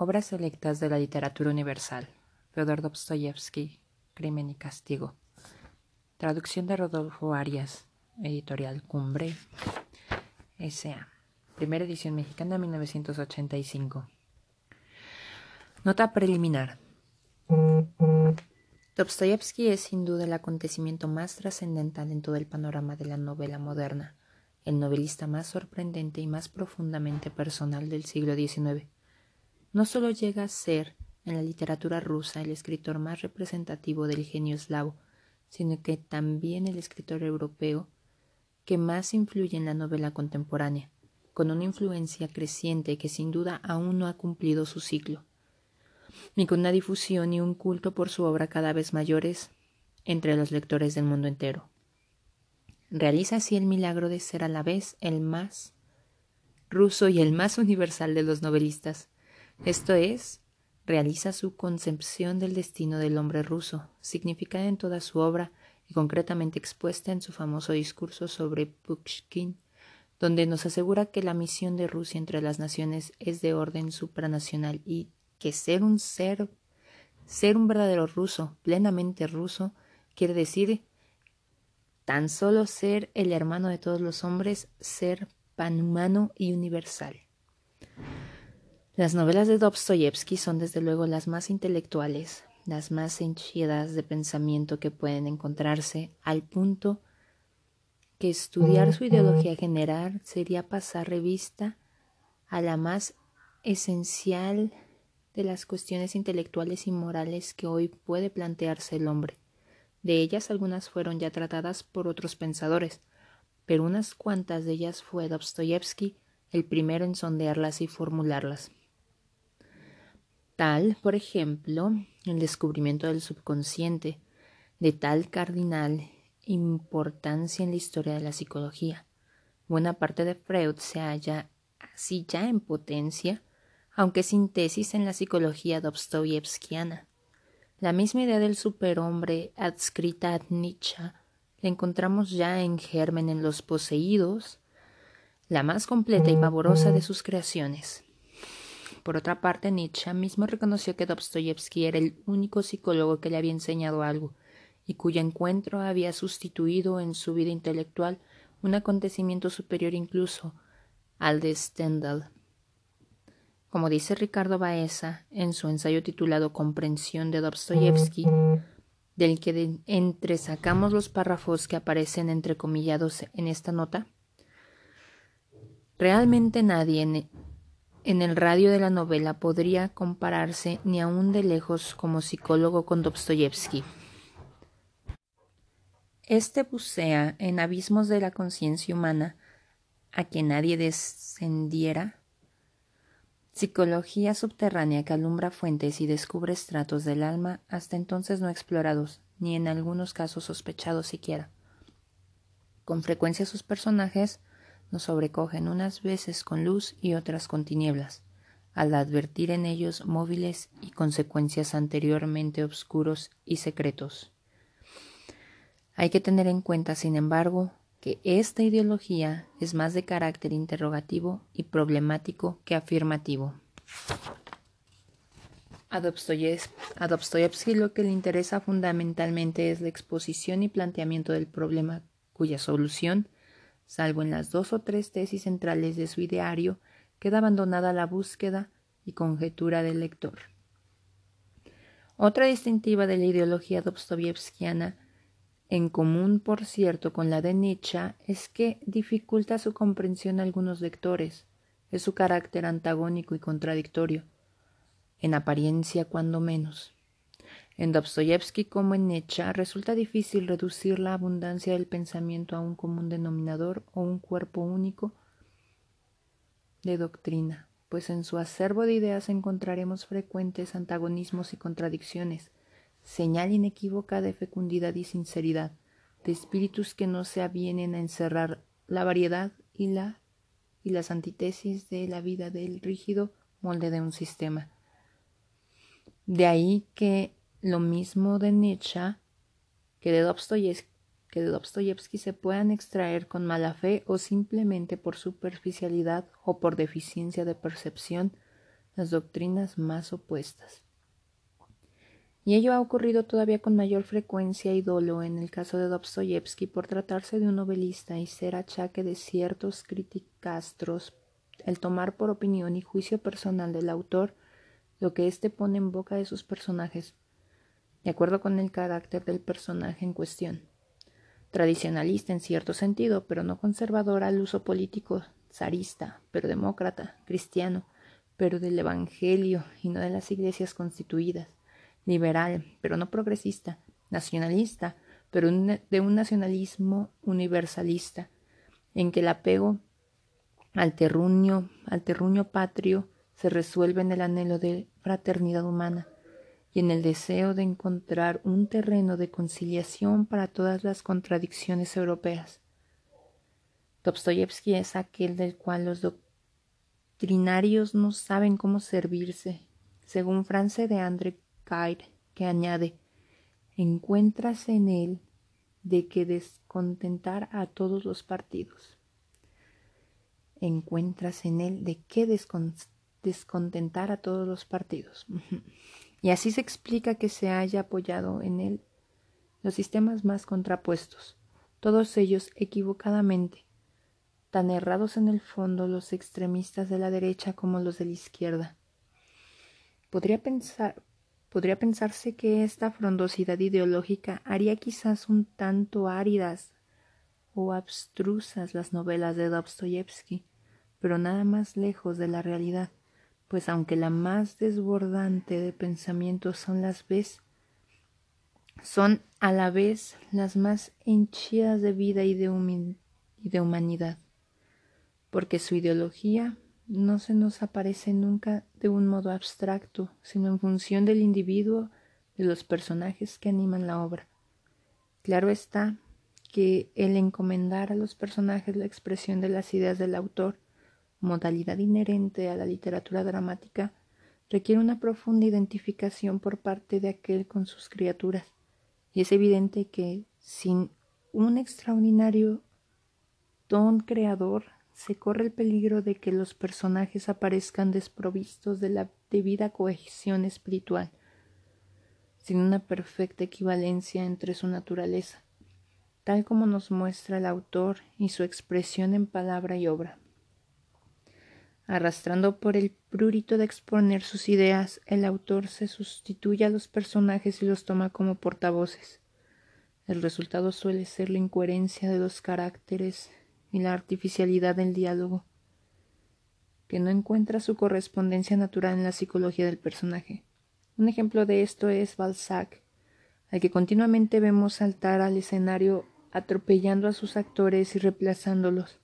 Obras selectas de la literatura universal. Fyodor Dostoyevsky, Crimen y Castigo. Traducción de Rodolfo Arias, editorial Cumbre, S.A. Primera edición mexicana 1985. Nota preliminar. Dostoyevsky es sin duda el acontecimiento más trascendental en todo el panorama de la novela moderna, el novelista más sorprendente y más profundamente personal del siglo XIX. No solo llega a ser en la literatura rusa el escritor más representativo del genio eslavo, sino que también el escritor europeo que más influye en la novela contemporánea, con una influencia creciente que sin duda aún no ha cumplido su ciclo ni con una difusión y un culto por su obra cada vez mayores entre los lectores del mundo entero. Realiza así el milagro de ser a la vez el más ruso y el más universal de los novelistas. Esto es, realiza su concepción del destino del hombre ruso, significada en toda su obra y concretamente expuesta en su famoso discurso sobre Pushkin, donde nos asegura que la misión de Rusia entre las naciones es de orden supranacional y que ser un ser, ser un verdadero ruso, plenamente ruso, quiere decir tan solo ser el hermano de todos los hombres, ser panhumano y universal. Las novelas de Dostoyevsky son desde luego las más intelectuales, las más henchidas de pensamiento que pueden encontrarse, al punto que estudiar su ideología general sería pasar revista a la más esencial de las cuestiones intelectuales y morales que hoy puede plantearse el hombre. De ellas algunas fueron ya tratadas por otros pensadores, pero unas cuantas de ellas fue Dostoyevsky el primero en sondearlas y formularlas. Tal, por ejemplo, el descubrimiento del subconsciente, de tal cardinal importancia en la historia de la psicología. Buena parte de Freud se halla así ya en potencia aunque sin tesis en la psicología dostoyevskiana. La misma idea del superhombre adscrita a Nietzsche la encontramos ya en germen en Los Poseídos, la más completa y pavorosa de sus creaciones. Por otra parte, Nietzsche mismo reconoció que Dostoyevsky era el único psicólogo que le había enseñado algo y cuyo encuentro había sustituido en su vida intelectual un acontecimiento superior incluso al de Stendhal. Como dice Ricardo Baeza en su ensayo titulado Comprensión de Dostoyevsky, del que entresacamos los párrafos que aparecen entrecomillados en esta nota, realmente nadie en, el radio de la novela podría compararse ni aun de lejos como psicólogo con Dostoyevsky. Este bucea en abismos de la conciencia humana a que nadie descendiera Psicología subterránea que alumbra fuentes y descubre estratos del alma hasta entonces no explorados, ni en algunos casos sospechados siquiera. Con frecuencia sus personajes nos sobrecogen unas veces con luz y otras con tinieblas, al advertir en ellos móviles y consecuencias anteriormente obscuros y secretos. Hay que tener en cuenta, sin embargo, que esta ideología es más de carácter interrogativo y problemático que afirmativo. A Dostoyevsky lo que le interesa fundamentalmente es la exposición y planteamiento del problema cuya solución, salvo en las dos o tres tesis centrales de su ideario, queda abandonada la búsqueda y conjetura del lector. Otra distintiva de la ideología dostoyevskiana en común, por cierto, con la de Nietzsche es que dificulta su comprensión a algunos lectores, es su carácter antagónico y contradictorio, en apariencia cuando menos. En Dostoyevsky como en Nietzsche resulta difícil reducir la abundancia del pensamiento a un común denominador o un cuerpo único de doctrina, pues en su acervo de ideas encontraremos frecuentes antagonismos y contradicciones, señal inequívoca de fecundidad y sinceridad, de espíritus que no se avienen a encerrar la variedad y la y las antítesis de la vida del rígido molde de un sistema. De ahí que lo mismo de Nietzsche que de Dostoyevsky, se puedan extraer con mala fe o simplemente por superficialidad o por deficiencia de percepción las doctrinas más opuestas. Y ello ha ocurrido todavía con mayor frecuencia y dolo en el caso de Dostoyevsky por tratarse de un novelista y ser achaque de ciertos criticastros el tomar por opinión y juicio personal del autor lo que éste pone en boca de sus personajes, de acuerdo con el carácter del personaje en cuestión. Tradicionalista en cierto sentido, pero no conservador al uso político, zarista, pero demócrata, cristiano, pero del Evangelio y no de las iglesias constituidas, liberal, pero no progresista, nacionalista, pero de un nacionalismo universalista, en que el apego al terruño, al terruño patrio se resuelve en el anhelo de fraternidad humana y en el deseo de encontrar un terreno de conciliación para todas las contradicciones europeas. Dostoyevsky es aquel del cual los doctrinarios no saben cómo servirse, según France de André Gide, que añade, encuentras en él de que descontentar a todos los partidos. Encuentras en él de qué descontentar a todos los partidos. Y así se explica que se haya apoyado en él los sistemas más contrapuestos, todos ellos equivocadamente, tan errados en el fondo los extremistas de la derecha como los de la izquierda. Podría pensar, podría pensarse que esta frondosidad ideológica haría quizás un tanto áridas o abstrusas las novelas de Dostoyevsky, pero nada más lejos de la realidad pues aunque la más desbordante de pensamientos son las vez, son a la vez las más henchidas de vida y de, y de humanidad, porque su ideología no se nos aparece nunca de un modo abstracto, sino en función del individuo, de los personajes que animan la obra. Claro está que el encomendar a los personajes la expresión de las ideas del autor modalidad inherente a la literatura dramática, requiere una profunda identificación por parte de aquel con sus criaturas, y es evidente que sin un extraordinario don creador se corre el peligro de que los personajes aparezcan desprovistos de la debida cohesión espiritual, sin una perfecta equivalencia entre su naturaleza, tal como nos muestra el autor y su expresión en palabra y obra. Arrastrando por el prurito de exponer sus ideas, el autor se sustituye a los personajes y los toma como portavoces. El resultado suele ser la incoherencia de los caracteres y la artificialidad del diálogo, que no encuentra su correspondencia natural en la psicología del personaje. Un ejemplo de esto es Balzac, al que continuamente vemos saltar al escenario atropellando a sus actores y reemplazándolos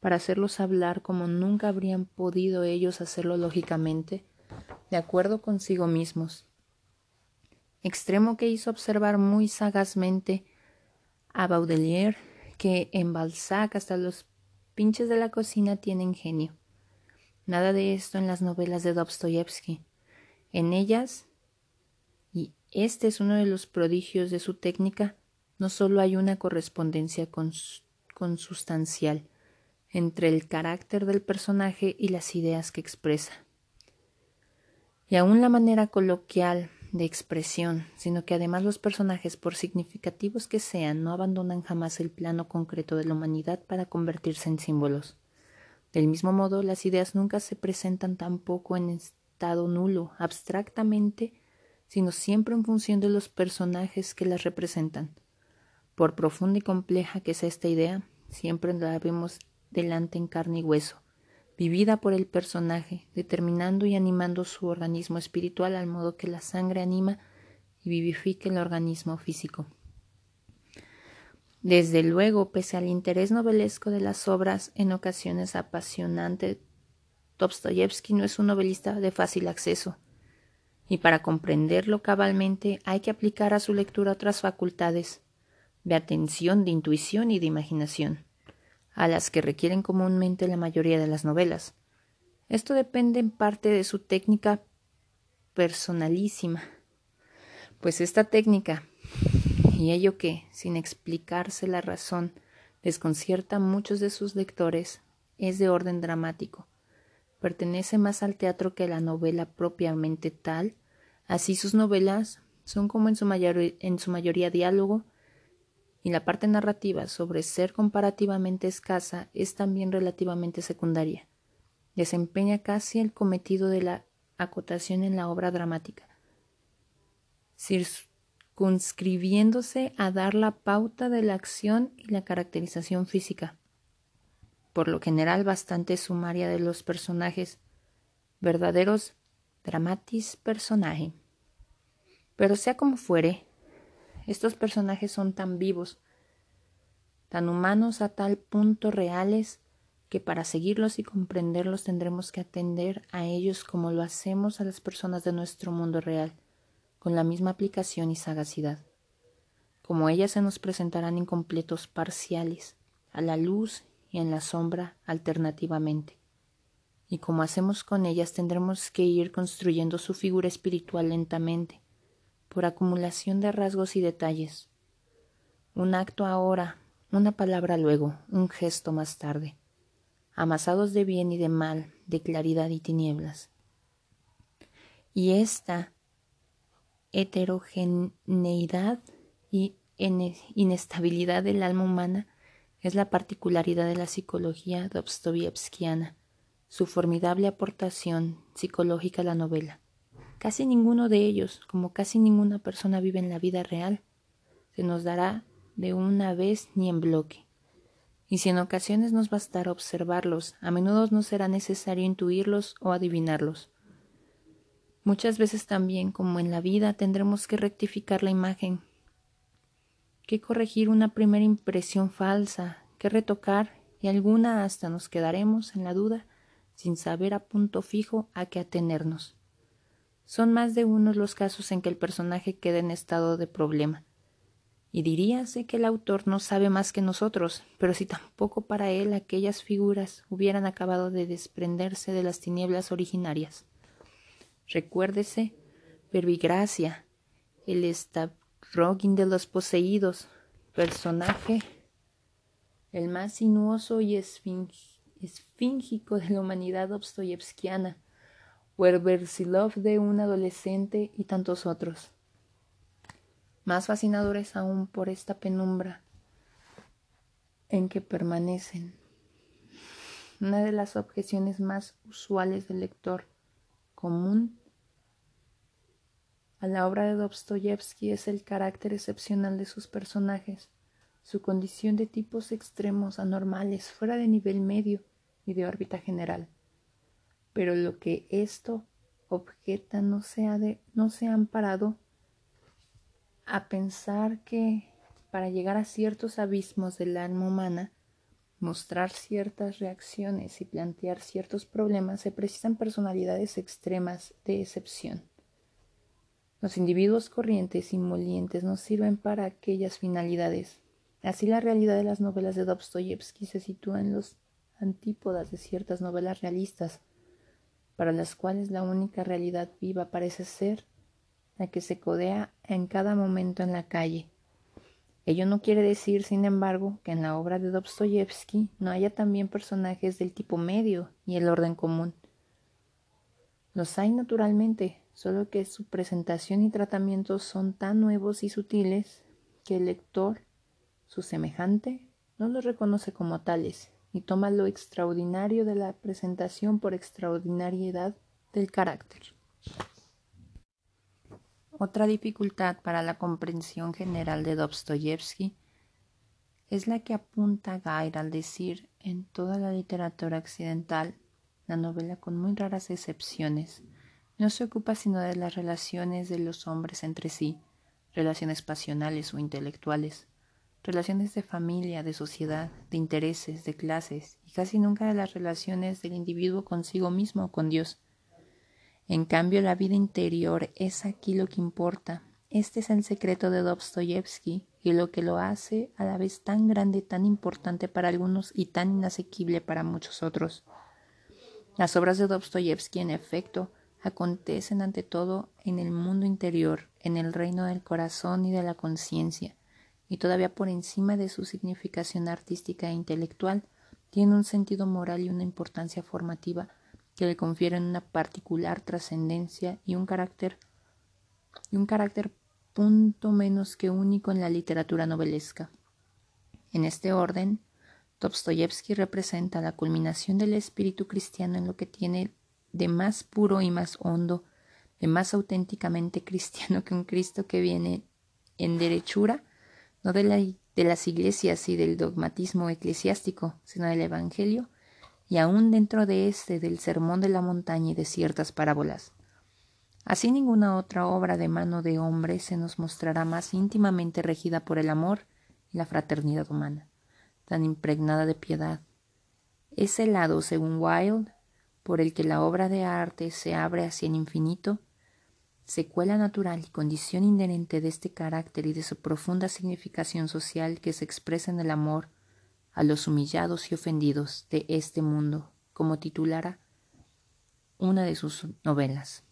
para hacerlos hablar como nunca habrían podido ellos hacerlo lógicamente, de acuerdo consigo mismos. Extremo que hizo observar muy sagazmente a Baudelaire que en Balzac hasta los pinches de la cocina tienen genio. Nada de esto en las novelas de Dostoyevsky. En ellas, y este es uno de los prodigios de su técnica, no solo hay una correspondencia consustancial, entre el carácter del personaje y las ideas que expresa. Y aún la manera coloquial de expresión, sino que además los personajes, por significativos que sean, no abandonan jamás el plano concreto de la humanidad para convertirse en símbolos. Del mismo modo, las ideas nunca se presentan tampoco en estado nulo, abstractamente, sino siempre en función de los personajes que las representan. Por profunda y compleja que sea esta idea, siempre la vemos delante en carne y hueso, vivida por el personaje, determinando y animando su organismo espiritual al modo que la sangre anima y vivifica el organismo físico. Desde luego, pese al interés novelesco de las obras en ocasiones apasionante, Dostoyevsky no es un novelista de fácil acceso, y para comprenderlo cabalmente hay que aplicar a su lectura otras facultades de atención, de intuición y de imaginación a las que requieren comúnmente la mayoría de las novelas. Esto depende en parte de su técnica personalísima, pues esta técnica, y ello que, sin explicarse la razón, desconcierta a muchos de sus lectores, es de orden dramático, pertenece más al teatro que a la novela propiamente tal. Así sus novelas son como en su, en su mayoría diálogo, y la parte narrativa sobre ser comparativamente escasa es también relativamente secundaria. Desempeña casi el cometido de la acotación en la obra dramática, circunscribiéndose a dar la pauta de la acción y la caracterización física, por lo general bastante sumaria de los personajes, verdaderos dramatis personaje. Pero sea como fuere, estos personajes son tan vivos, tan humanos a tal punto reales, que para seguirlos y comprenderlos tendremos que atender a ellos como lo hacemos a las personas de nuestro mundo real, con la misma aplicación y sagacidad. Como ellas se nos presentarán incompletos parciales, a la luz y en la sombra alternativamente. Y como hacemos con ellas tendremos que ir construyendo su figura espiritual lentamente, por acumulación de rasgos y detalles. Un acto ahora, una palabra luego, un gesto más tarde, amasados de bien y de mal, de claridad y tinieblas. Y esta heterogeneidad y inestabilidad del alma humana es la particularidad de la psicología dostoyevskiana, su formidable aportación psicológica a la novela. Casi ninguno de ellos, como casi ninguna persona vive en la vida real, se nos dará de una vez ni en bloque. Y si en ocasiones nos bastará observarlos, a menudo no será necesario intuirlos o adivinarlos. Muchas veces también, como en la vida, tendremos que rectificar la imagen, que corregir una primera impresión falsa, que retocar y alguna hasta nos quedaremos en la duda sin saber a punto fijo a qué atenernos. Son más de uno los casos en que el personaje queda en estado de problema. Y diríase que el autor no sabe más que nosotros, pero si tampoco para él aquellas figuras hubieran acabado de desprenderse de las tinieblas originarias. Recuérdese, Verbigracia, el Stavroggin de los poseídos, personaje el más sinuoso y esfíngico de la humanidad dostoyevskiana, De un adolescente y tantos otros. Más fascinadores aún por esta penumbra en que permanecen. Una de las objeciones más usuales del lector común a la obra de Dostoyevsky es el carácter excepcional de sus personajes, su condición de tipos extremos anormales fuera de nivel medio y de órbita general pero lo que esto objeta no se, ha de, no se han parado a pensar que para llegar a ciertos abismos del alma humana, mostrar ciertas reacciones y plantear ciertos problemas se precisan personalidades extremas de excepción. Los individuos corrientes y molientes no sirven para aquellas finalidades. Así la realidad de las novelas de Dostoyevsky se sitúa en los antípodas de ciertas novelas realistas, para las cuales la única realidad viva parece ser la que se codea en cada momento en la calle. Ello no quiere decir, sin embargo, que en la obra de Dostoyevsky no haya también personajes del tipo medio y el orden común. Los hay naturalmente, solo que su presentación y tratamiento son tan nuevos y sutiles que el lector, su semejante, no los reconoce como tales y toma lo extraordinario de la presentación por extraordinariedad del carácter. Otra dificultad para la comprensión general de Dostoyevsky es la que apunta Gair al decir en toda la literatura occidental, la novela con muy raras excepciones, no se ocupa sino de las relaciones de los hombres entre sí, relaciones pasionales o intelectuales, relaciones de familia, de sociedad, de intereses, de clases, y casi nunca de las relaciones del individuo consigo mismo o con Dios. En cambio, la vida interior es aquí lo que importa. Este es el secreto de Dostoyevsky y lo que lo hace a la vez tan grande, tan importante para algunos y tan inasequible para muchos otros. Las obras de Dostoyevsky, en efecto, acontecen ante todo en el mundo interior, en el reino del corazón y de la conciencia, y todavía por encima de su significación artística e intelectual, tiene un sentido moral y una importancia formativa que le confieren una particular trascendencia y un carácter y un carácter punto menos que único en la literatura novelesca. En este orden, Dostoyevsky representa la culminación del espíritu cristiano en lo que tiene de más puro y más hondo, de más auténticamente cristiano que un Cristo que viene en derechura, no de, la, de las iglesias y del dogmatismo eclesiástico, sino del Evangelio, y aún dentro de este del sermón de la montaña y de ciertas parábolas. Así ninguna otra obra de mano de hombre se nos mostrará más íntimamente regida por el amor y la fraternidad humana tan impregnada de piedad. Ese lado, según Wilde, por el que la obra de arte se abre hacia el infinito, secuela natural y condición inherente de este carácter y de su profunda significación social que se expresa en el amor a los humillados y ofendidos de este mundo, como titulara una de sus novelas.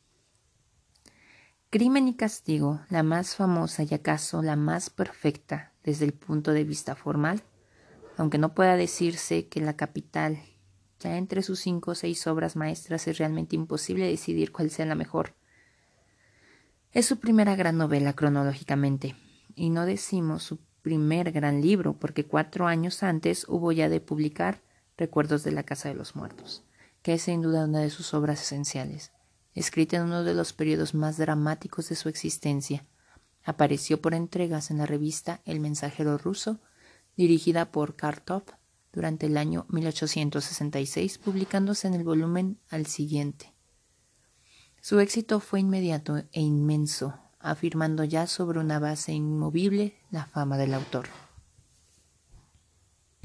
Crimen y Castigo, la más famosa y acaso la más perfecta desde el punto de vista formal, aunque no pueda decirse que la capital, ya entre sus cinco o seis obras maestras es realmente imposible decidir cuál sea la mejor. Es su primera gran novela cronológicamente, y no decimos su primer gran libro, porque cuatro años antes hubo ya de publicar Recuerdos de la Casa de los Muertos, que es sin duda una de sus obras esenciales. Escrita en uno de los periodos más dramáticos de su existencia, apareció por entregas en la revista El Mensajero Ruso dirigida por Kartov durante el año 1866, publicándose en el volumen al siguiente. Su éxito fue inmediato e inmenso, afirmando ya sobre una base inmovible la fama del autor.